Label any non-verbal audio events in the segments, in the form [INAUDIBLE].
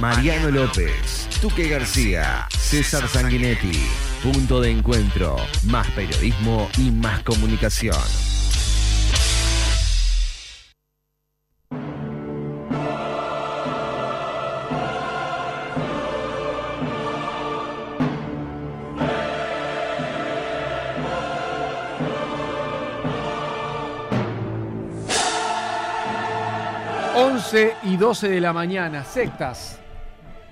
Mariano López, Tuque García, César Sanguinetti. Punto de encuentro, más periodismo y más comunicación. y 12 de la mañana, sectas.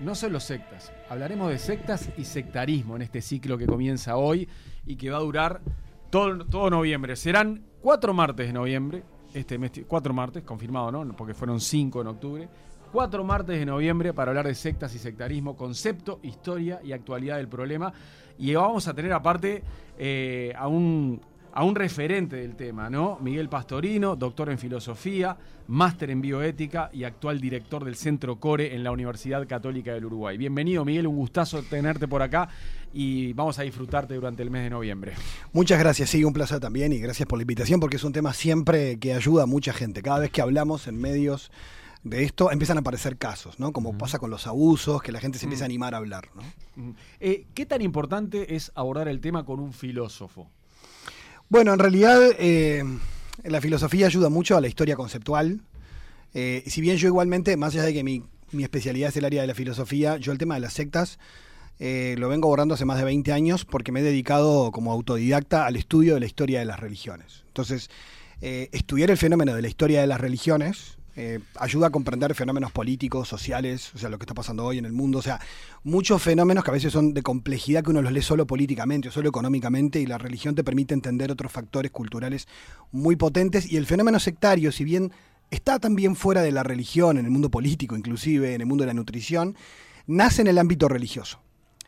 No solo sectas, hablaremos de sectas y sectarismo en este ciclo que comienza hoy y que va a durar todo, todo noviembre. Serán cuatro martes de noviembre, este mes, cuatro martes, confirmado, ¿no? Porque fueron cinco en octubre. Cuatro martes de noviembre para hablar de sectas y sectarismo, concepto, historia y actualidad del problema. Y vamos a tener aparte eh, a un a un referente del tema, ¿no? Miguel Pastorino, doctor en filosofía, máster en bioética y actual director del Centro Core en la Universidad Católica del Uruguay. Bienvenido, Miguel, un gustazo tenerte por acá y vamos a disfrutarte durante el mes de noviembre. Muchas gracias, sí, un placer también y gracias por la invitación porque es un tema siempre que ayuda a mucha gente. Cada vez que hablamos en medios de esto empiezan a aparecer casos, ¿no? Como pasa con los abusos, que la gente se empieza a animar a hablar, ¿no? Eh, ¿Qué tan importante es abordar el tema con un filósofo? Bueno, en realidad eh, la filosofía ayuda mucho a la historia conceptual. Eh, si bien yo igualmente, más allá de que mi, especialidad es el área de la filosofía, yo el tema de las sectas eh, lo vengo abordando hace más de 20 años porque me he dedicado como autodidacta al estudio de la historia de las religiones. Entonces, estudiar el fenómeno de la historia de las religiones ayuda a comprender fenómenos políticos, sociales, o sea, lo que está pasando hoy en el mundo, o sea, muchos fenómenos que a veces son de complejidad que uno los lee solo políticamente o solo económicamente y la religión te permite entender otros factores culturales muy potentes y el fenómeno sectario, si bien está también fuera de la religión, en el mundo político inclusive, en el mundo de la nutrición, nace en el ámbito religioso.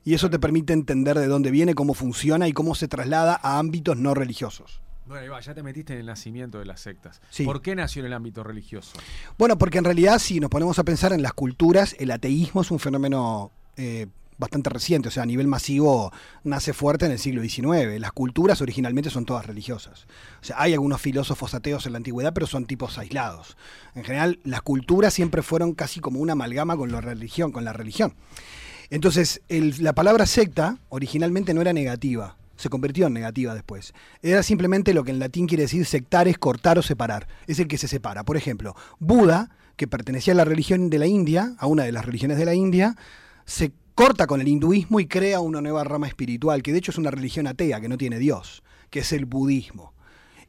Y eso te permite entender de dónde viene, cómo funciona y cómo se traslada a ámbitos no religiosos. Bueno, ya te metiste en el nacimiento de las sectas. ¿Por qué nació en el ámbito religioso? Bueno, porque en realidad si nos ponemos a pensar en las culturas, el ateísmo es un fenómeno eh, bastante reciente, o sea, a nivel masivo nace fuerte en el siglo XIX. Las culturas originalmente son todas religiosas. O sea, hay algunos filósofos ateos en la antigüedad, pero son tipos aislados. En general, las culturas siempre fueron casi como una amalgama con la religión, con la religión. Entonces, la palabra secta originalmente no era negativa, se convirtió en negativa después. Era simplemente lo que en latín quiere decir sectar es cortar o separar. Es el que se separa. Por ejemplo, Buda, que pertenecía a la religión de la India, a una de las religiones de la India, se corta con el hinduismo y crea una nueva rama espiritual, que de hecho es una religión atea, que no tiene Dios, que es el budismo.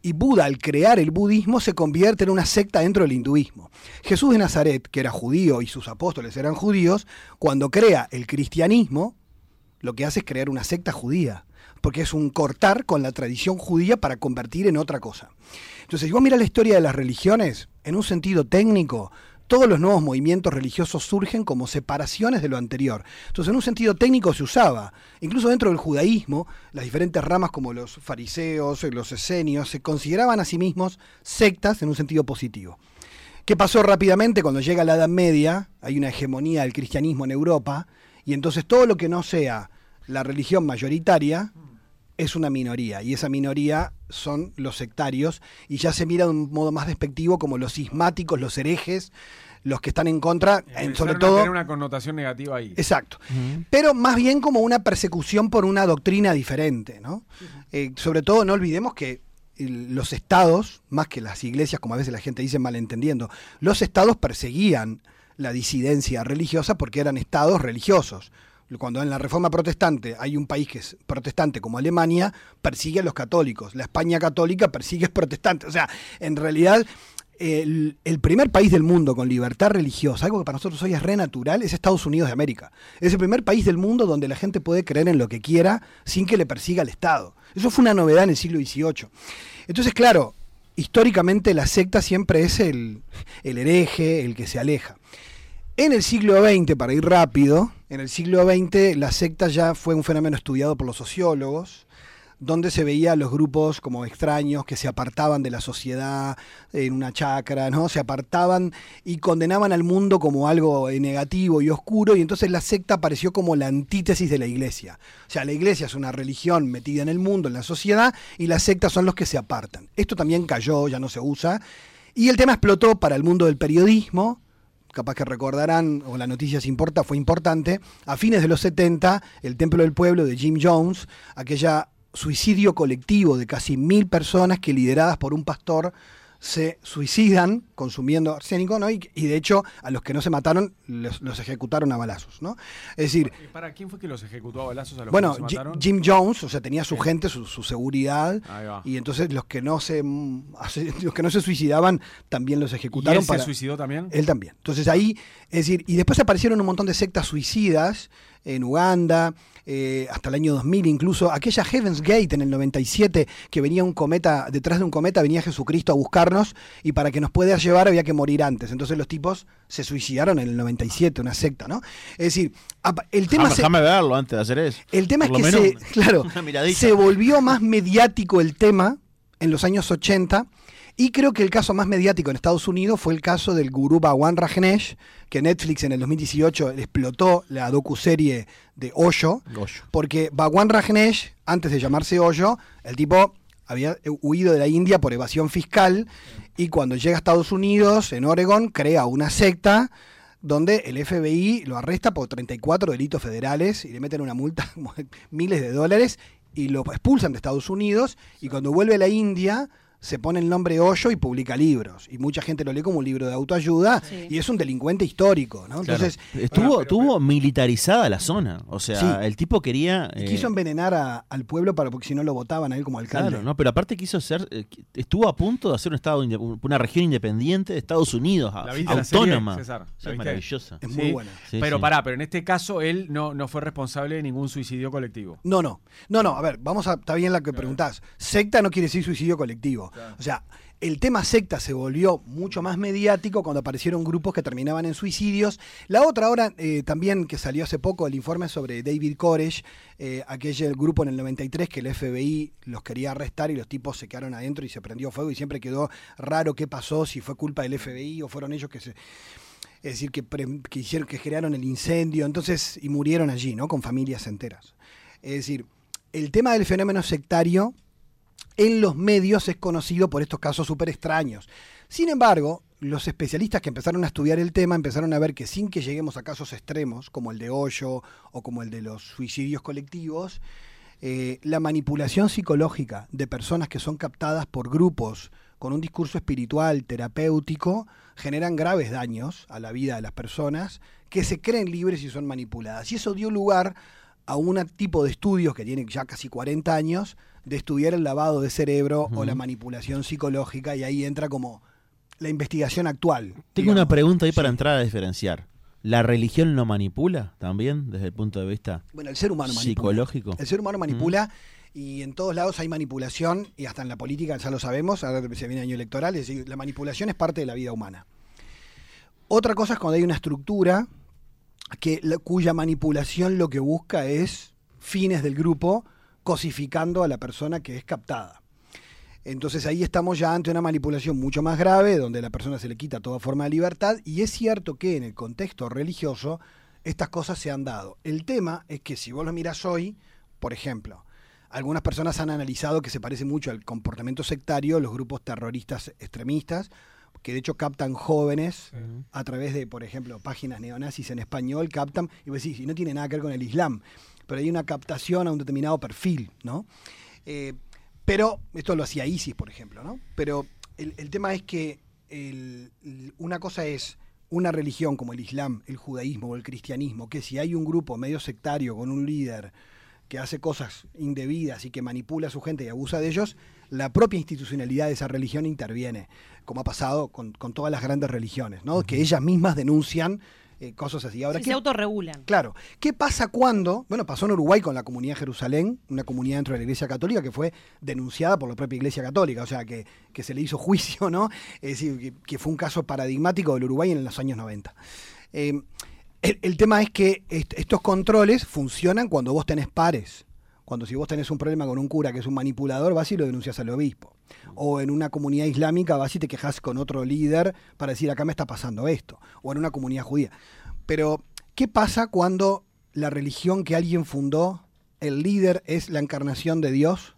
Y Buda, al crear el budismo, se convierte en una secta dentro del hinduismo. Jesús de Nazaret, que era judío y sus apóstoles eran judíos, cuando crea el cristianismo, lo que hace es crear una secta judía porque es un cortar con la tradición judía para convertir en otra cosa. Entonces, si vos miras la historia de las religiones, en un sentido técnico, todos los nuevos movimientos religiosos surgen como separaciones de lo anterior. Entonces, en un sentido técnico se usaba. Incluso dentro del judaísmo, las diferentes ramas como los fariseos, los esenios, se consideraban a sí mismos sectas en un sentido positivo. ¿Qué pasó rápidamente cuando llega la Edad Media? Hay una hegemonía del cristianismo en Europa, y entonces todo lo que no sea la religión mayoritaria es una minoría y esa minoría son los sectarios y ya se mira de un modo más despectivo como los sismáticos, los herejes, los que están en contra, en, sobre todo... Tener una connotación negativa ahí. Exacto. Pero más bien como una persecución por una doctrina diferente, ¿no? Eh, sobre todo no olvidemos que los estados, más que las iglesias, como a veces la gente dice malentendiendo, los estados perseguían la disidencia religiosa porque eran estados religiosos cuando en la Reforma Protestante hay un país que es protestante como Alemania, persigue a los católicos. La España católica persigue a los protestantes. O sea, en realidad el, primer país del mundo con libertad religiosa, algo que para nosotros hoy es re natural, es Estados Unidos de América. Es el primer país del mundo donde la gente puede creer en lo que quiera sin que le persiga el Estado. Eso fue una novedad en el siglo XVIII. Entonces, claro, históricamente la secta siempre es el, el hereje, el que se aleja. En el siglo XX, para ir rápido, en el siglo XX la secta ya fue un fenómeno estudiado por los sociólogos, donde se veía a los grupos como extraños que se apartaban de la sociedad en una chacra, ¿no? Se apartaban y condenaban al mundo como algo negativo y oscuro, y entonces la secta apareció como la antítesis de la iglesia. O sea, la iglesia es una religión metida en el mundo, en la sociedad, y las sectas son los que se apartan. Esto también cayó, ya no se usa, y el tema explotó para el mundo del periodismo, capaz que recordarán, o la noticia se importa, fue importante, a fines de los 70, el Templo del Pueblo de Jim Jones, aquella suicidio colectivo de casi mil personas que lideradas por un pastor se suicidan consumiendo arsénico, ¿no? Y, y de hecho, a los que no se mataron, los, los ejecutaron a balazos, ¿no? Es decir, ¿Y ¿Para quién fue que los ejecutó a balazos a los bueno, que no se Ji- mataron? Jim Jones, o sea, tenía su gente, su, su seguridad, y entonces los que no se mm, [LAUGHS] los que no se suicidaban también los ¿Y ejecutaron él para se suicidó también? él también. Entonces ahí, es decir, y después aparecieron un montón de sectas suicidas en Uganda, eh, hasta el año 2000 incluso. Aquella Heaven's Gate en el 97, que venía un cometa, detrás de un cometa venía Jesucristo a buscarnos y para que nos pueda llevar había que morir antes. Entonces los tipos se suicidaron en el 97, una secta, ¿no? Es decir, el tema... Se- verlo antes de hacer eso. el tema es que claro, [LAUGHS] se volvió más mediático el tema en los años 80 y creo que el caso más mediático en Estados Unidos fue el caso del gurú Bhagwan Rajneesh, que Netflix en el 2018 explotó la docuserie de Hoyo, porque Bhagwan Rajneesh, antes de llamarse Hoyo, el tipo había huido de la India por evasión fiscal y cuando llega a Estados Unidos, en Oregon, crea una secta donde el FBI lo arresta por 34 delitos federales y le meten una multa [LAUGHS] miles de dólares y lo expulsan de Estados Unidos y cuando vuelve a la India se pone el nombre Hoyo y publica libros y mucha gente lo lee como un libro de autoayuda Sí. y es un delincuente histórico, ¿no? Claro. Entonces estuvo, pero- estuvo militarizada la zona. O sea, Sí. el tipo quería. y eh, quiso envenenar a- al pueblo para porque si no lo votaban a él como alcalde. Claro, no, pero aparte quiso ser, eh, estuvo a punto de hacer un estado, una región independiente de Estados Unidos, a- ¿La viste la serie, autónoma. César? ¿La Sí, viste? maravillosa. Es Sí. muy buena. Sí, pero sí. pará, pero en este caso él no, no fue responsable de ningún suicidio colectivo. No, no. No, no, a ver, vamos a. Está bien la que preguntás. Secta no quiere decir suicidio colectivo. O sea, el tema secta se volvió mucho más mediático cuando aparecieron grupos que terminaban en suicidios. La otra ahora, eh, también que salió hace poco, el informe sobre David Koresh, eh, aquel grupo en el 93 que el FBI los quería arrestar y los tipos se quedaron adentro y se prendió fuego y siempre quedó raro qué pasó, si fue culpa del FBI o fueron ellos que. Es decir, que, que hicieron, que generaron el incendio, entonces, y murieron allí, ¿no? Con familias enteras. Es decir, el tema del fenómeno sectario en los medios es conocido por estos casos súper extraños. Sin embargo, los especialistas que empezaron a estudiar el tema empezaron a ver que sin que lleguemos a casos extremos, como el de Hoyo o como el de los suicidios colectivos, eh, la manipulación psicológica de personas que son captadas por grupos con un discurso espiritual, terapéutico, generan graves daños a la vida de las personas que se creen libres y son manipuladas. Y eso dio lugar a un tipo de estudios que tiene ya casi 40 años de estudiar el lavado de cerebro o la manipulación psicológica y ahí entra como la investigación actual. Tengo una pregunta ahí para entrar a diferenciar. ¿La religión lo manipula también desde el punto de vista Bueno, el ser humano manipula. psicológico? El ser humano manipula y en todos lados hay manipulación y hasta en la política ya lo sabemos, ahora se viene año electoral, es decir, la manipulación es parte de la vida humana. Otra cosa es cuando hay una estructura que, cuya manipulación lo que busca es fines del grupo cosificando a la persona que es captada. Entonces ahí estamos ya ante una manipulación mucho más grave, donde la persona se le quita toda forma de libertad, y es cierto que en el contexto religioso estas cosas se han dado. El tema es que si vos lo mirás hoy, por ejemplo, algunas personas han analizado que se parece mucho al comportamiento sectario, los grupos terroristas extremistas, que de hecho captan jóvenes a través de, por ejemplo, páginas neonazis en español, captan, y vos decís, y no tiene nada que ver con el Islam, pero hay una captación a un determinado perfil, ¿no? Eh, pero esto lo hacía ISIS, por ejemplo, ¿no? Pero el, el tema es que el- el- una cosa es una religión como el Islam, el judaísmo o el cristianismo, que si hay un grupo medio sectario con un líder que hace cosas indebidas y que manipula a su gente y abusa de ellos, la propia institucionalidad de esa religión interviene, como ha pasado con, con todas las grandes religiones, ¿no? Que ellas mismas denuncian eh, cosas así. Ahora, Sí, ¿qué- se autorregulan. Claro. ¿Qué pasa cuando? Bueno, pasó en Uruguay con la comunidad de Jerusalén, una comunidad dentro de la Iglesia Católica que fue denunciada por la propia Iglesia Católica, o sea, que, que se le hizo juicio, ¿no? Es decir, que, que fue un caso paradigmático del Uruguay en los años 90. Eh, el, el tema es que est- estos controles funcionan cuando vos tenés pares. Cuando si vos tenés un problema con un cura que es un manipulador, vas y lo denuncias al obispo. O en una comunidad islámica vas y te quejas con otro líder para decir acá me está pasando esto. O en una comunidad judía. Pero, ¿qué pasa cuando la religión que alguien fundó, el líder es la encarnación de Dios?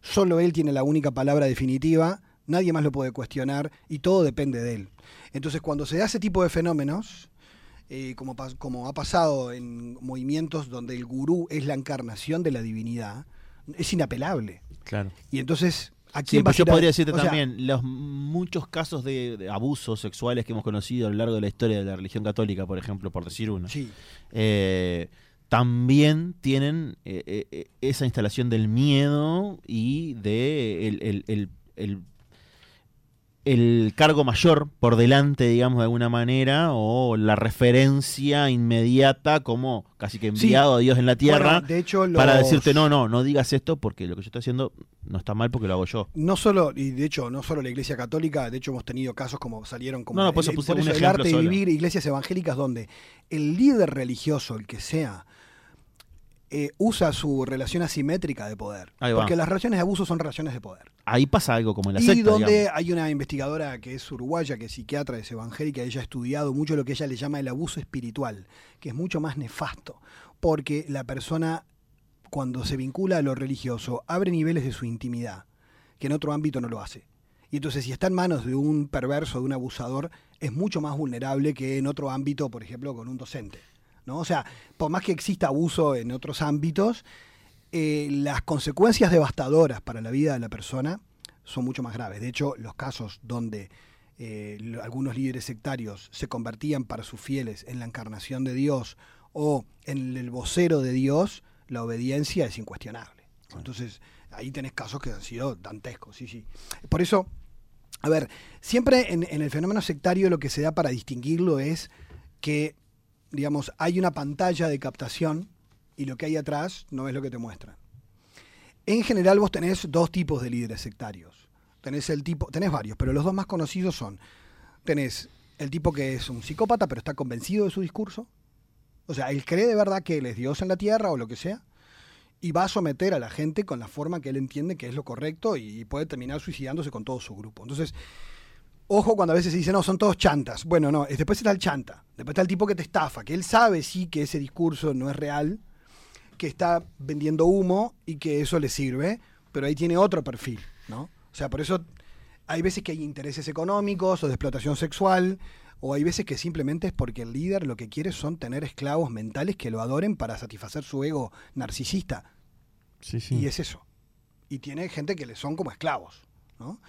Solo él tiene la única palabra definitiva, nadie más lo puede cuestionar y todo depende de él. Entonces, cuando se da ese tipo de fenómenos, eh, como, como ha pasado en movimientos donde el gurú es la encarnación de la divinidad, es inapelable. Claro. Y entonces, ¿a Sí, pues yo podría decirte o sea, también, los muchos casos de, de abusos sexuales que hemos conocido a lo largo de la historia de la religión católica, por ejemplo, por decir uno, Sí, eh, también tienen eh, eh, eh, esa instalación del miedo y de el, el- el- el- el cargo mayor por delante, digamos, de alguna manera, o la referencia inmediata como casi que Sí. enviado a Dios en la tierra Bueno, de hecho, para decirte, no, no, no digas esto porque lo que yo estoy haciendo no está mal porque lo hago yo. No solo, y de hecho, no solo la iglesia católica, de hecho hemos tenido casos como salieron como No, no, por eso el, puse un el ejemplo arte de vivir, iglesias evangélicas donde el líder religioso, el que sea, eh, usa su relación asimétrica de poder. Porque las relaciones de abuso son relaciones de poder. Ahí pasa algo como en la y secta, donde digamos. hay una investigadora que es uruguaya, que es psiquiatra, es evangélica, ella ha estudiado mucho lo que ella le llama el abuso espiritual, que es mucho más nefasto, porque la persona cuando se vincula a lo religioso abre niveles de su intimidad, que en otro ámbito no lo hace. Y entonces si está en manos de un perverso, de un abusador, es mucho más vulnerable que en otro ámbito, por ejemplo, con un docente. ¿No? O sea, por más que exista abuso en otros ámbitos, eh, las consecuencias devastadoras para la vida de la persona son mucho más graves. De hecho, los casos donde eh, algunos líderes sectarios se convertían para sus fieles en la encarnación de Dios o en el vocero de Dios, la obediencia es incuestionable. Entonces, ahí tenés casos que han sido dantescos, sí, sí. Por eso, a ver, siempre en, en el fenómeno sectario lo que se da para distinguirlo es que, digamos, hay una pantalla de captación y lo que hay atrás no es lo que te muestran. En general vos tenés dos tipos de líderes sectarios. Tenés el tipo, tenés varios, pero los dos más conocidos son, tenés el tipo que es un psicópata pero está convencido de su discurso. O sea, él cree de verdad que él es Dios en la tierra o lo que sea. Y va a someter a la gente con la forma que él entiende que es lo correcto y puede terminar suicidándose con todo su grupo. Entonces, ojo cuando a veces se dice, no, son todos chantas. Bueno, no, es- después está el chanta. Después está el tipo que te estafa, que él sabe sí que ese discurso no es real, que está vendiendo humo y que eso le sirve, pero ahí tiene otro perfil, ¿no? O sea, por eso hay veces que hay intereses económicos o de explotación sexual, o hay veces que simplemente es porque el líder lo que quiere son tener esclavos mentales que lo adoren para satisfacer su ego narcisista. Sí, sí. Y es eso. Y tiene gente que le son como esclavos, ¿no?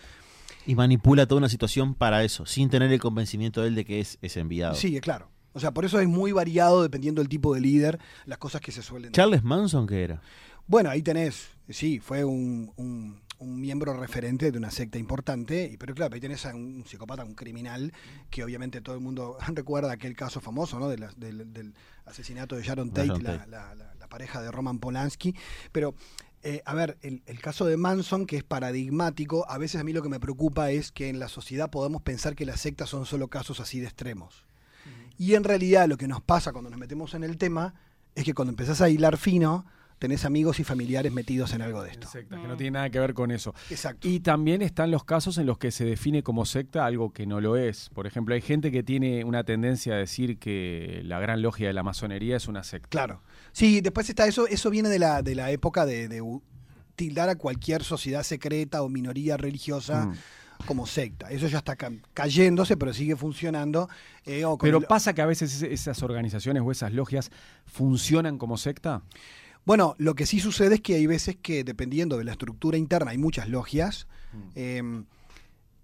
Y manipula toda una situación para eso, sin tener el convencimiento de él de que es, es enviado. Sí, claro. O sea, por eso es muy variado dependiendo del tipo de líder, las cosas que se suelen Charles Manson, ¿qué era? Bueno, ahí tenés, sí, fue un, un- un miembro referente de una secta importante, y, pero claro, ahí tenés a un psicópata, un criminal, que obviamente todo el mundo [LAUGHS] recuerda aquel caso famoso, ¿no? De la- del, del asesinato de Sharon Tate, Sharon la, Tate. la- la- la pareja de Roman Polanski. Pero, eh, a ver, el, el caso de Manson, que es paradigmático, a veces a mí lo que me preocupa es que en la sociedad podamos pensar que las sectas son solo casos así de extremos. Y en realidad lo que nos pasa cuando nos metemos en el tema es que cuando empezás a hilar fino, tenés amigos y familiares metidos en algo de esto. Sectas, que no tiene nada que ver con eso. Exacto. Y también están los casos en los que se define como secta algo que no lo es. Por ejemplo, hay gente que tiene una tendencia a decir que la gran logia de la masonería es una secta. Claro. Sí, después está eso, eso viene de la, de la época de, tildar a cualquier sociedad secreta o minoría religiosa Mm. como secta. Eso ya está ca- cayéndose, pero sigue funcionando. eh, o Pero el- pasa que a veces esas organizaciones o esas logias funcionan como secta. Bueno, lo que sí sucede es que hay veces que, dependiendo de la estructura interna, hay muchas logias. eh,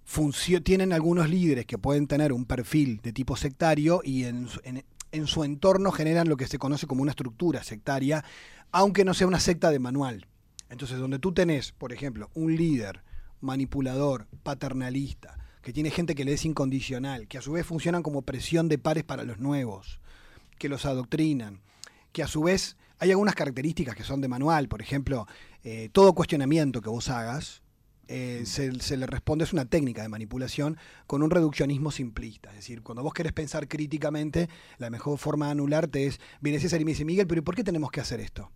funcio- tienen algunos líderes que pueden tener un perfil de tipo sectario y en, en- en su entorno generan lo que se conoce como una estructura sectaria, aunque no sea una secta de manual. Entonces, donde tú tenés, por ejemplo, un líder manipulador, paternalista, que tiene gente que le es incondicional, que a su vez funcionan como presión de pares para los nuevos, que los adoctrinan, que a su vez hay algunas características que son de manual, por ejemplo, eh, todo cuestionamiento que vos hagas, eh, se, se le responde, es una técnica de manipulación con un reduccionismo simplista. Es decir, cuando vos querés pensar críticamente, la mejor forma de anularte es, viene César y me dice, Miguel, pero ¿y por qué tenemos que hacer esto?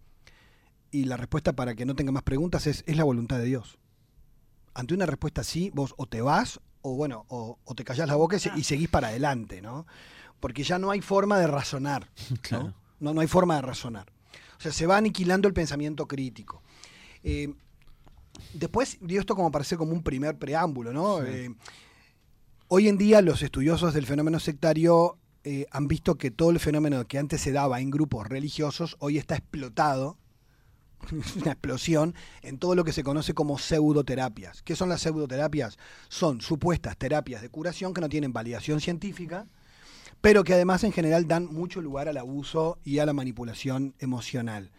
Y la respuesta para que no tenga más preguntas es, es la voluntad de Dios. Ante una respuesta así, vos o te vas, o bueno, o, o te callás la boca y, y seguís para adelante, ¿no? Porque ya no hay forma de razonar. [LAUGHS] ¿no? Claro. No, no hay forma de razonar. O sea, se va aniquilando el pensamiento crítico. Eh, después, digo esto como parece como un primer preámbulo, ¿no? Sí. Eh, hoy en día los estudiosos del fenómeno sectario eh, han visto que todo el fenómeno que antes se daba en grupos religiosos hoy está explotado, es [LAUGHS] una explosión, en todo lo que se conoce como pseudoterapias. ¿Qué son las pseudoterapias? Son supuestas terapias de curación que no tienen validación científica, pero que además en general dan mucho lugar al abuso y a la manipulación emocional.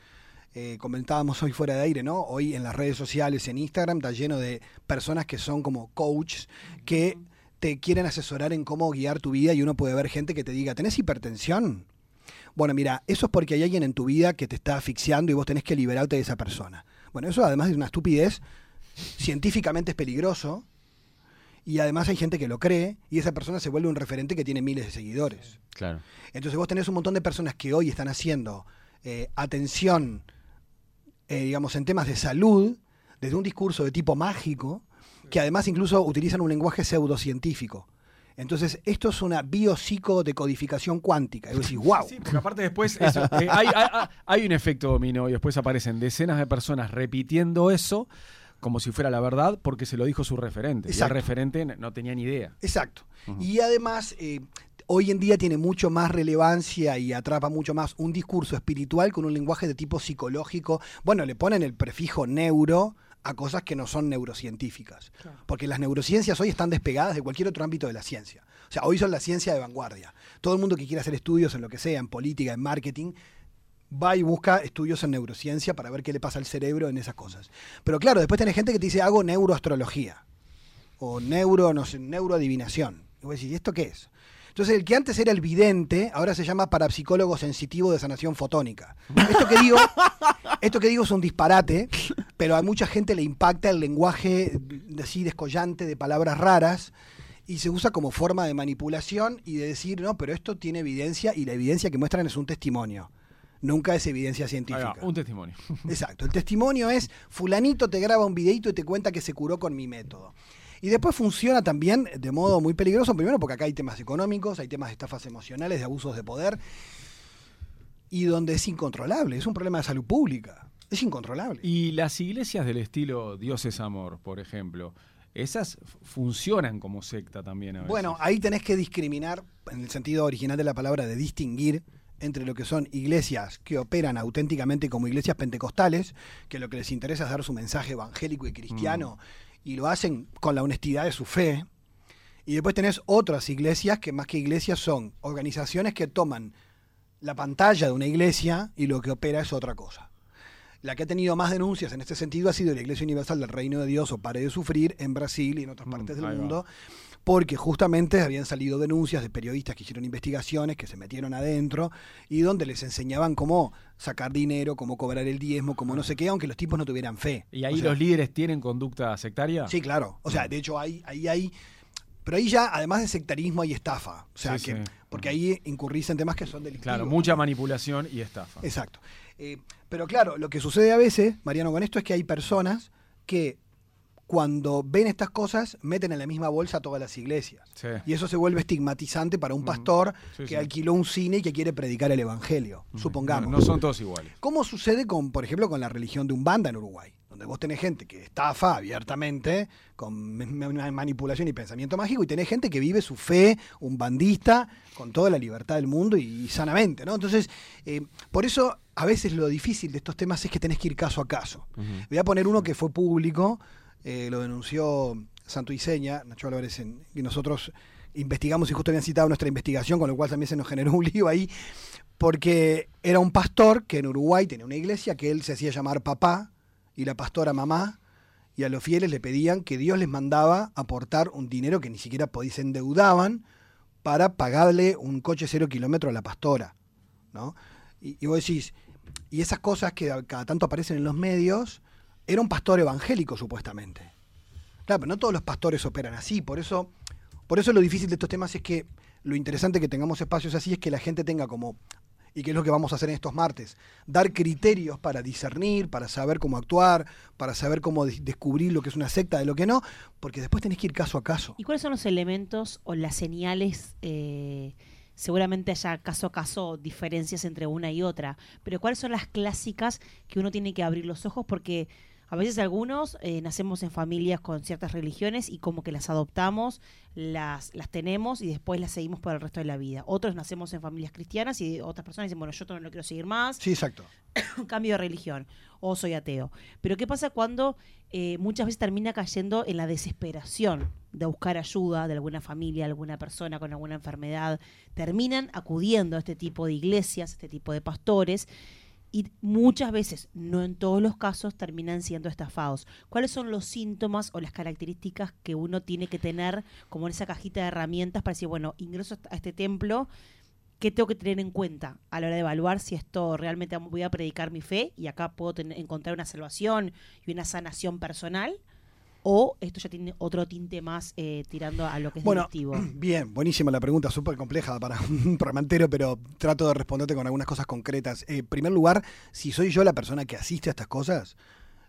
Eh, comentábamos hoy fuera de aire, ¿no? Hoy en las redes sociales, en Instagram, está lleno de personas que son como coaches que te quieren asesorar en cómo guiar tu vida y uno puede ver gente que te diga, ¿tenés hipertensión? Bueno, mira, eso es porque hay alguien en tu vida que te está asfixiando y vos tenés que liberarte de esa persona. Bueno, eso además de una estupidez, científicamente es peligroso y además hay gente que lo cree y esa persona se vuelve un referente que tiene miles de seguidores. Claro. Entonces vos tenés un montón de personas que hoy están haciendo eh, atención, eh, digamos, en temas de salud, desde un discurso de tipo mágico, que además incluso utilizan un lenguaje pseudocientífico. Entonces, esto es una biopsicodecodificación cuántica. Vos decís, wow. Sí, porque aparte después eso, eh, hay, hay- hay un efecto dominó y después aparecen decenas de personas repitiendo eso como si fuera la verdad porque se lo dijo su referente. Y el Exacto. referente no tenía ni idea. Exacto. Y además, eh, hoy en día tiene mucho más relevancia y atrapa mucho más un discurso espiritual con un lenguaje de tipo psicológico. Bueno, le ponen el prefijo neuro a cosas que no son neurocientíficas. Porque las neurociencias hoy están despegadas de cualquier otro ámbito de la ciencia. O sea, hoy son la ciencia de vanguardia. Todo el mundo que quiera hacer estudios en lo que sea, en política, en marketing, va y busca estudios en neurociencia para ver qué le pasa al cerebro en esas cosas. Pero claro, después tenés gente que te dice, hago neuroastrología o neuro, no sé, neuroadivinación. Y vos decís, ¿y esto qué es? Entonces, el que antes era el vidente, ahora se llama parapsicólogo sensitivo de sanación fotónica. Esto que digo, [LAUGHS] esto que digo es un disparate, pero a mucha gente le impacta el lenguaje así descollante de palabras raras y se usa como forma de manipulación y de decir, no, pero esto tiene evidencia y la evidencia que muestran es un testimonio. Nunca es evidencia científica. un testimonio. Exacto. El testimonio es fulanito te graba un videito y te cuenta que se curó con mi método. Y después funciona también de modo muy peligroso, primero porque acá hay temas económicos, hay temas de estafas emocionales, de abusos de poder, y donde es incontrolable, es un problema de salud pública, es incontrolable. Y las iglesias del estilo Dios es amor, por ejemplo, esas funcionan como secta también a veces. Bueno, ahí tenés que discriminar, en el sentido original de la palabra, de distinguir entre lo que son iglesias que operan auténticamente como iglesias pentecostales, que lo que les interesa es dar su mensaje evangélico y cristiano, y lo hacen con la honestidad de su fe. Y después tenés otras iglesias que más que iglesias son organizaciones que toman la pantalla de una iglesia y lo que opera es otra cosa. La que ha tenido más denuncias en este sentido ha sido la Iglesia Universal del Reino de Dios o Pare de Sufrir en Brasil y en otras Mm, partes del va. Porque justamente habían salido denuncias de periodistas que hicieron investigaciones, que se metieron adentro y donde les enseñaban cómo sacar dinero, cómo cobrar el diezmo, cómo no sé qué, aunque los tipos no tuvieran fe. ¿Y ahí O sea, los líderes tienen conducta sectaria? Sí, claro. O sea, de hecho, ahí, ahí hay. Pero ahí ya, además de sectarismo, hay estafa. O sea, Sí, que. sí. Porque ahí incurrís en temas que son delictivos. Claro, mucha manipulación y estafa. Exacto. Eh, pero claro, lo que sucede a veces, Mariano, con esto es que hay personas que cuando ven estas cosas meten en la misma bolsa a todas las iglesias. Sí. Y eso se vuelve estigmatizante para un pastor Sí, que sí. alquiló un cine y que quiere predicar el evangelio, supongamos. No, no son todos iguales. ¿Cómo sucede con, por ejemplo, con la religión de Umbanda en Uruguay? Donde vos tenés gente que estafa abiertamente con manipulación y pensamiento mágico y tenés gente que vive su fe umbandista con toda la libertad del mundo y, sanamente, ¿no? Entonces, eh, por eso a veces lo difícil de estos temas es que tenés que ir caso a caso. Voy a poner uno que fue público, eh, lo denunció Santo Iseña, Nacho Álvarez, y nosotros investigamos y justo habían citado nuestra investigación, con lo cual también se nos generó [LAUGHS] un lío ahí, porque era un pastor que en Uruguay tenía una iglesia que él se hacía llamar papá y la pastora mamá, y a los fieles le pedían que Dios les mandaba aportar un dinero que ni siquiera se endeudaban para pagarle un coche cero kilómetro a la pastora, ¿no? Y, y vos decís, y esas cosas que cada tanto aparecen en los medios, era un pastor evangélico supuestamente. Claro, pero no todos los pastores operan así, por eso, por eso lo difícil de estos temas es que lo interesante que tengamos espacios así es que la gente tenga como, y que es lo que vamos a hacer en estos martes, dar criterios para discernir, para saber cómo actuar, para saber cómo de- descubrir lo que es una secta de lo que no, porque después tenés que ir caso a caso. ¿Y cuáles son los elementos o las señales? eh, seguramente haya caso a caso diferencias entre una y otra, pero ¿cuáles son las clásicas que uno tiene que abrir los ojos? Porque, A veces algunos eh, nacemos en familias con ciertas religiones y como que las adoptamos, las, las tenemos y después las seguimos por el resto de la vida. Otros nacemos en familias cristianas y otras personas dicen, bueno, yo no lo quiero seguir más, Sí, exacto. [COUGHS] cambio de religión o soy ateo. Pero ¿qué pasa cuando eh, muchas veces termina cayendo en la desesperación de buscar ayuda de alguna familia, alguna persona con alguna enfermedad? Terminan acudiendo a este tipo de iglesias, este tipo de pastores y muchas veces, no en todos los casos, terminan siendo estafados. ¿Cuáles son los síntomas o las características que uno tiene que tener como en esa cajita de herramientas para decir, bueno, ingreso a este templo, ¿qué tengo que tener en cuenta a la hora de evaluar si esto realmente voy a predicar mi fe y acá puedo tener- encontrar una salvación y una sanación personal? ¿O esto ya tiene otro tinte más eh, tirando a lo que es Bueno, delictivo? [CLEARS THROAT] bien, buenísima la pregunta, súper compleja para [LAUGHS] un programa entero, pero trato de responderte con algunas cosas concretas. Eh, en primer lugar, si soy yo la persona que asiste a estas cosas,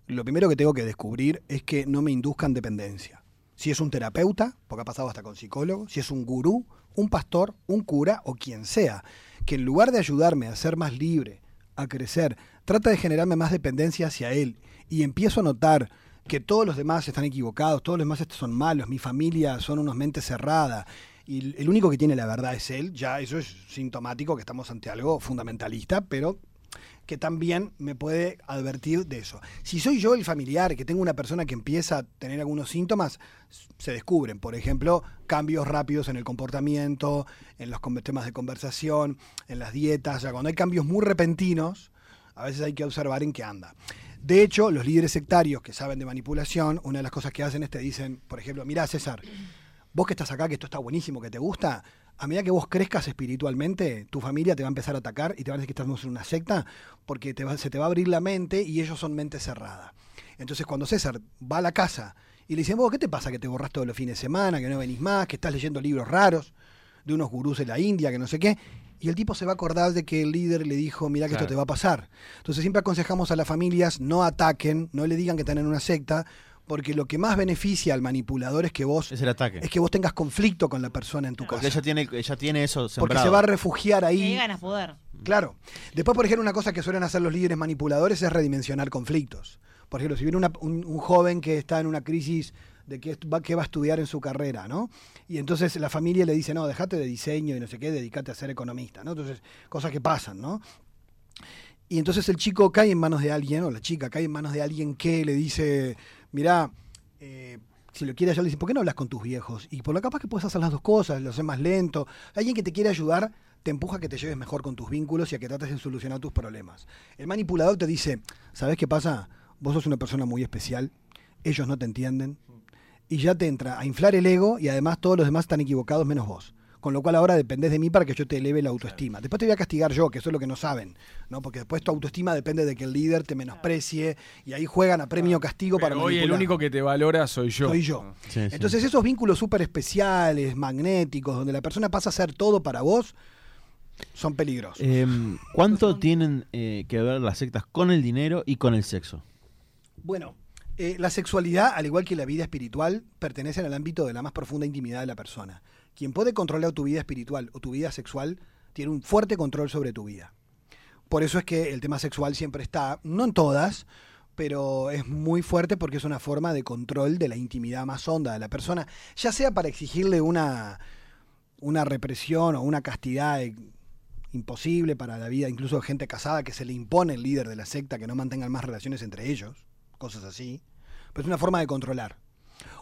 lo primero que tengo que descubrir es que no me induzcan dependencia. Si es un terapeuta, porque ha pasado hasta con psicólogo, si es un gurú, un pastor, un cura o quien sea, que en lugar de ayudarme a ser más libre, a crecer, trata de generarme más dependencia hacia él y empiezo a notar que todos los demás están equivocados, todos los demás son malos, mi familia son unos mentes cerradas y el único que tiene la verdad es él, ya eso es sintomático que estamos ante algo fundamentalista, pero que también me puede advertir de eso. Si soy yo el familiar, que tengo una persona que empieza a tener algunos síntomas, se descubren, por ejemplo, cambios rápidos en el comportamiento, en los temas de conversación, en las dietas, ya cuando hay cambios muy repentinos, a veces hay que observar en qué anda. De hecho, los líderes sectarios que saben de manipulación, una de las cosas que hacen es te dicen, por ejemplo, mira César, vos que estás acá, que esto está buenísimo, que te gusta, a medida que vos crezcas espiritualmente, tu familia te va a empezar a atacar y te van a decir que estamos en una secta porque se te va a abrir la mente y ellos son mente cerrada. Entonces cuando César va a la casa y le dicen, vos, ¿qué te pasa que te borras todos los fines de semana, que no venís más, que estás leyendo libros raros de unos gurús de la India, que no sé qué? Y el tipo se va a acordar de que el líder le dijo, mira que Claro. esto te va a pasar. Entonces siempre aconsejamos a las familias, no ataquen, no le digan que están en una secta, porque lo que más beneficia al manipulador es que vos Es el ataque. es que vos tengas conflicto con la persona en tu Porque casa. ella tiene, ella tiene eso sembrado. Porque se va a refugiar Que ahí. llegan a poder. Claro. Después, por ejemplo, una cosa que suelen hacer los líderes manipuladores es redimensionar conflictos. Por ejemplo, si viene una- un, un joven que está en una crisis de qué va, qué va a estudiar en su carrera, ¿no? Y entonces la familia le dice, no, dejate de diseño y no sé qué, dedícate a ser economista, ¿no? Entonces, cosas que pasan, ¿no? Y entonces el chico cae en manos de alguien, o la chica cae en manos de alguien que le dice, mirá, eh, si lo quiere ayudar, le dice, ¿por qué no hablas con tus viejos? Y por lo capaz que puedes hacer las dos cosas, lo haces más lento. Alguien que te quiere ayudar te empuja a que te lleves mejor con tus vínculos y a que trates de solucionar tus problemas. El manipulador te dice, ¿sabes qué pasa? Vos sos una persona muy especial, ellos no te entienden, y ya te entra a inflar el ego y además todos los demás están equivocados menos vos. Con lo cual ahora dependés de mí para que yo te eleve la autoestima. Después te voy a castigar yo, que eso es lo que no saben, ¿no? Porque después tu autoestima depende de que el líder te menosprecie y ahí juegan a premio castigo para Pero hoy el único que te valora soy yo. Soy yo. Sí, sí. Entonces esos vínculos súper especiales, magnéticos, donde la persona pasa a ser todo para vos, son peligrosos. Em, ¿Cuánto tienen eh, que ver las sectas con el dinero y con el sexo? Bueno, eh, la sexualidad, al igual que la vida espiritual, pertenecen al ámbito de la más profunda intimidad de la persona. Quien puede controlar tu vida espiritual o tu vida sexual tiene un fuerte control sobre tu vida. Por eso es que el tema sexual siempre está, no en todas, pero es muy fuerte porque es una forma de control de la intimidad más honda de la persona, ya sea para exigirle una, una represión o una castidad imposible para la vida, incluso gente casada que se le impone el líder de la secta que no mantengan más relaciones entre ellos, cosas así, pero es una forma de controlar.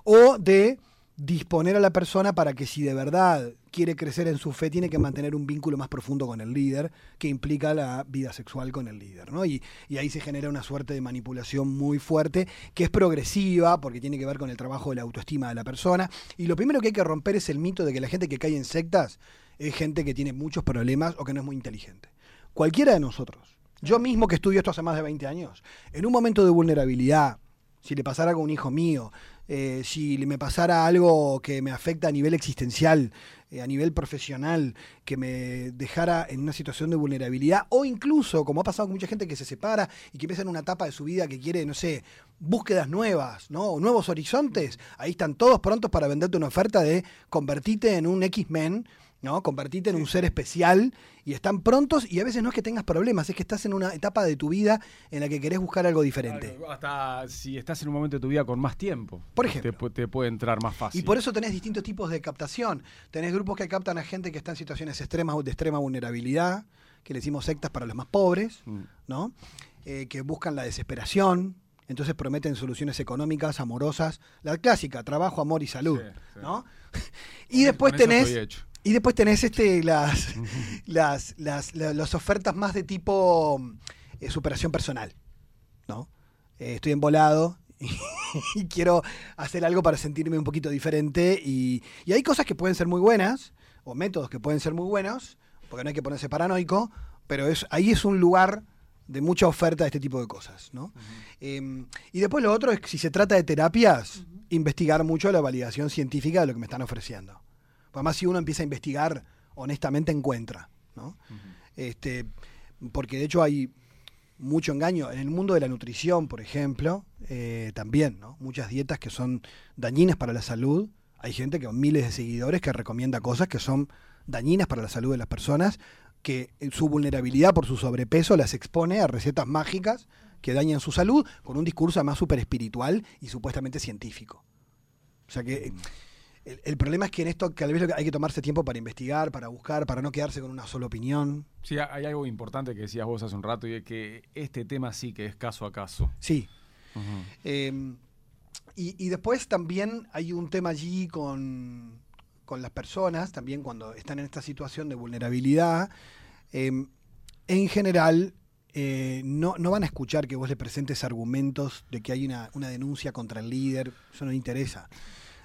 O de disponer a la persona para que si de verdad quiere crecer en su fe, tiene que mantener un vínculo más profundo con el líder, que implica la vida sexual con el líder. ¿no? Y, y ahí se genera una suerte de manipulación muy fuerte, que es progresiva, porque tiene que ver con el trabajo de la autoestima de la persona. Y lo primero que hay que romper es el mito de que la gente que cae en sectas es gente que tiene muchos problemas o que no es muy inteligente. Cualquiera de nosotros, yo mismo que estudio esto hace más de 20 años, en un momento de vulnerabilidad, si le pasara con un hijo mío, eh, si me pasara algo que me afecta a nivel existencial, eh, a nivel profesional, que me dejara en una situación de vulnerabilidad, o incluso, como ha pasado con mucha gente que se separa y que empieza en una etapa de su vida que quiere, no sé, búsquedas nuevas, ¿no? O nuevos horizontes, ahí están todos prontos para venderte una oferta de convertirte en un X-Men ¿no? Convertirte en un ser especial y están prontos y a veces no es que tengas problemas, es que estás en una etapa de tu vida en la que querés buscar algo diferente. Hasta si estás en un momento de tu vida con más tiempo. Por ejemplo. Te, pu- te puede entrar más fácil. Y por eso tenés distintos tipos de captación. Tenés grupos que captan a gente que está en situaciones extremas o de extrema vulnerabilidad, que le decimos sectas para los más pobres, Mm. ¿no? Eh, que buscan la desesperación, entonces prometen soluciones económicas, amorosas, la clásica, trabajo, amor y salud, Sí, sí. ¿no? [LAUGHS] Y después tenés. Y después tenés este las las, las, la- las ofertas más de tipo eh, superación personal, ¿no? Eh, estoy embolado [LAUGHS] y quiero hacer algo para sentirme un poquito diferente y, y hay cosas que pueden ser muy buenas o métodos que pueden ser muy buenos porque no hay que ponerse paranoico, pero es, ahí es un lugar de mucha oferta de este tipo de cosas, ¿no? Eh, y después lo otro es que si se trata de terapias, investigar mucho la validación científica de lo que me están ofreciendo. Además si uno empieza a investigar, honestamente encuentra, ¿no? este, porque de hecho hay mucho engaño. En el mundo de la nutrición, por ejemplo, eh, también, ¿no? Muchas dietas que son dañinas para la salud. Hay gente que con miles de seguidores que recomienda cosas que son dañinas para la salud de las personas, que su vulnerabilidad por su sobrepeso las expone a recetas mágicas que dañan su salud con un discurso además súper espiritual y supuestamente científico. O sea que eh, el, el problema es que en esto tal vez lo que hay que tomarse tiempo para investigar, para buscar, para no quedarse con una sola opinión. Sí, hay algo importante que decías vos hace un rato y es que este tema sí que es caso a caso. Sí, Eh, y, y después también hay un tema allí con, con las personas, también cuando están en esta situación de vulnerabilidad. eh, en general, eh, no, no van a escuchar que vos le presentes argumentos de que hay una, una denuncia contra el líder, eso no interesa.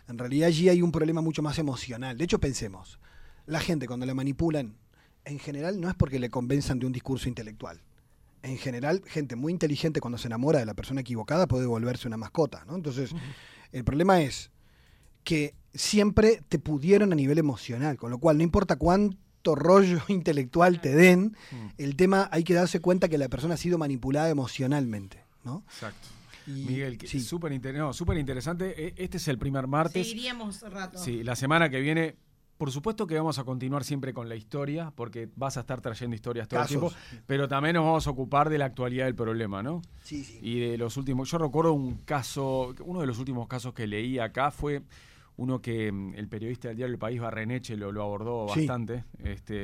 En realidad allí hay un problema mucho más emocional. De hecho, pensemos, la gente cuando la manipulan, en general no es porque le convenzan de un discurso intelectual en general, gente muy inteligente cuando se enamora de la persona equivocada puede volverse una mascota, ¿no? Entonces, el problema es que siempre te pudieron a nivel emocional, con lo cual no importa cuánto rollo [LAUGHS] intelectual te den, el tema hay que darse cuenta que la persona ha sido manipulada emocionalmente, ¿no? Exacto. Y- Miguel, sí. súper inter- no, súper interesante. E- Este es el primer martes. Seguiríamos rato. Sí, la semana que viene, por supuesto que vamos a continuar siempre con la historia, porque vas a estar trayendo historias todo Casos. el tiempo, pero también nos vamos a ocupar de la actualidad del problema, ¿no? Sí, sí. Y de los últimos, yo recuerdo un caso, uno de los últimos casos que leí acá fue uno que mm, el periodista del diario El País, Barreneche, lo, lo abordó Sí. bastante, este,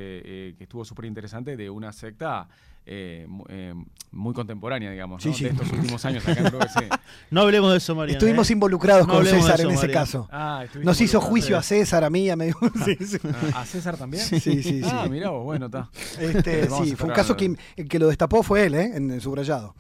eh, que estuvo súper interesante, de una secta eh, mu- eh, muy contemporánea, digamos, Sí, ¿no? sí. de estos últimos años acá en creo que sí. [LAUGHS] No hablemos de eso, Mariana. Estuvimos ¿eh? involucrados No con César eso, en ese Mariana. caso. Ah, Nos hizo juicio a César, a mí, a medio. [LAUGHS] Sí, sí. Ah, ¿A César también? Sí, sí, sí. Ah, mirá vos, bueno, está. Este, [LAUGHS] sí, fue un caso que el que lo destapó fue él, ¿eh? En el subrayado.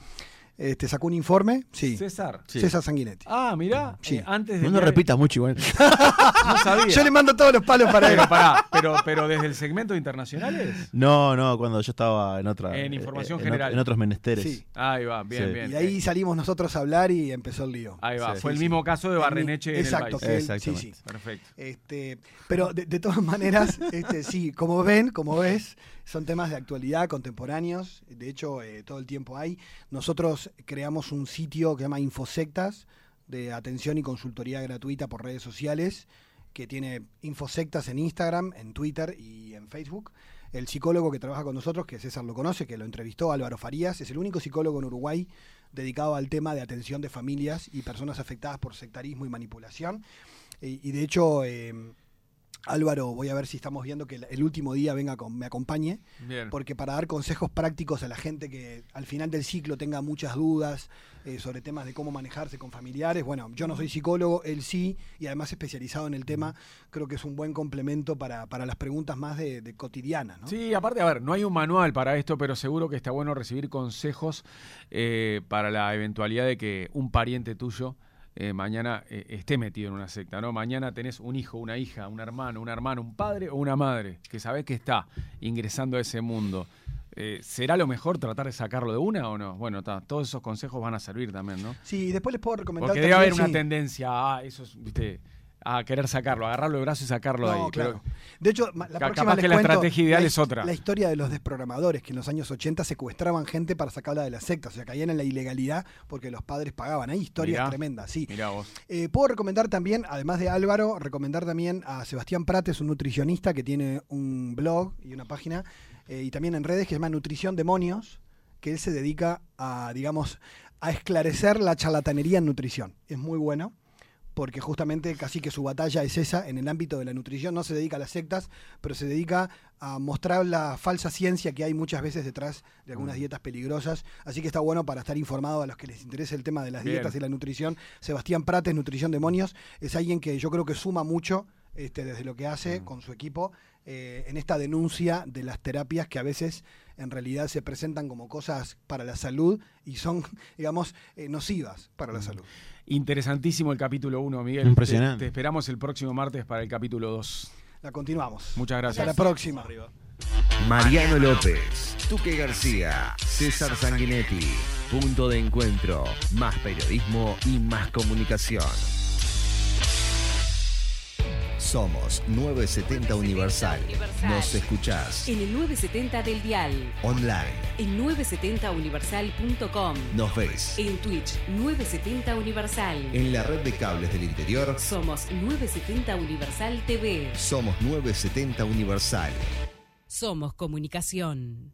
Este, sacó un informe, sí. César. Sí. César Sanguinetti. Ah, mirá, Sí. eh, antes de. No nos repitas mucho igual. [LAUGHS] [LAUGHS] No sabía. Yo le mando todos los palos para él. Pero pará, pero, pero desde el segmento de internacionales. No, no, cuando yo estaba en otra. En información en general. En otros menesteres. Sí. Ahí va, bien, Sí. bien. Y ahí salimos nosotros a hablar y empezó el lío. Ahí va, Sí, fue sí, el sí. mismo caso de Barreneche en Exacto, el país. él- sí, sí. Perfecto. Este, pero de, de todas maneras, [LAUGHS] este, sí, como ven, como ves, son temas de actualidad, contemporáneos. De hecho, eh, todo el tiempo hay. Nosotros creamos un sitio que se llama Infosectas, de atención y consultoría gratuita por redes sociales, que tiene Infosectas en Instagram, en Twitter y en Facebook. El psicólogo que trabaja con nosotros, que César lo conoce, que lo entrevistó, Álvaro Farías, es el único psicólogo en Uruguay dedicado al tema de atención de familias y personas afectadas por sectarismo y manipulación. Y, de hecho, eh, Álvaro, voy a ver si estamos viendo que el, último día venga con, me acompañe, Bien. porque para dar consejos prácticos a la gente que al final del ciclo tenga muchas dudas eh, sobre temas de cómo manejarse con familiares, bueno, yo no soy psicólogo, él sí, y además especializado en el tema, creo que es un buen complemento para, para las preguntas más de, de cotidianas. ¿no? Sí, aparte, a ver, no hay un manual para esto, pero seguro que está bueno recibir consejos eh, para la eventualidad de que un pariente tuyo eh, mañana eh, esté metido en una secta, ¿no? Mañana tenés un hijo, una hija, un hermano, un hermano, un padre o una madre que sabés que está ingresando a ese mundo. Eh, ¿Será lo mejor tratar de sacarlo de una o no? Bueno, todos esos consejos van a servir también, ¿no? Sí, y después les puedo recomendar Porque debe haber una tendencia a eso, es, viste, a querer sacarlo, agarrarlo de brazo y sacarlo de ahí. claro. Pero- De hecho, la próxima capaz les que la cuento estrategia ideal la es otra. La historia de los desprogramadores que en los años 80 secuestraban gente para sacarla de las sectas. O sea, caían en la ilegalidad porque los padres pagaban. Hay historias Mirá. tremendas, sí. Mirá vos. Eh, puedo recomendar también, además de Álvaro, recomendar también a Sebastián Prates, un nutricionista que tiene un blog y una página, eh, y también en redes que se llama Nutrición Demonios, que él se dedica a, digamos, a esclarecer la charlatanería en nutrición. Es muy bueno porque justamente casi que su batalla es esa en el ámbito de la nutrición. No se dedica a las sectas, pero se dedica a mostrar la falsa ciencia que hay muchas veces detrás de algunas dietas peligrosas. Así que está bueno para estar informado a los que les interese el tema de las Bien. dietas y la nutrición. Sebastián Prates, Nutrición Demonios, es alguien que yo creo que suma mucho este, desde lo que hace con su equipo eh, en esta denuncia de las terapias que a veces en realidad se presentan como cosas para la salud y son, [LAUGHS] digamos, eh, nocivas para la salud. Interesantísimo el capítulo 1, Miguel. Impresionante. Te, te esperamos el próximo martes para el capítulo 2. La continuamos. Muchas gracias. Hasta la próxima. Mariano López, Tuque García, César Sanguinetti. Punto de encuentro. Más periodismo y más comunicación. Somos 970 Universal. Nos escuchás En el 970 del Dial, online. en 970universal.com, Nos ves en Twitch 970 Universal. en la red de cables del interior. Somos 970 Universal TV. Somos 970 Universal. Somos comunicación.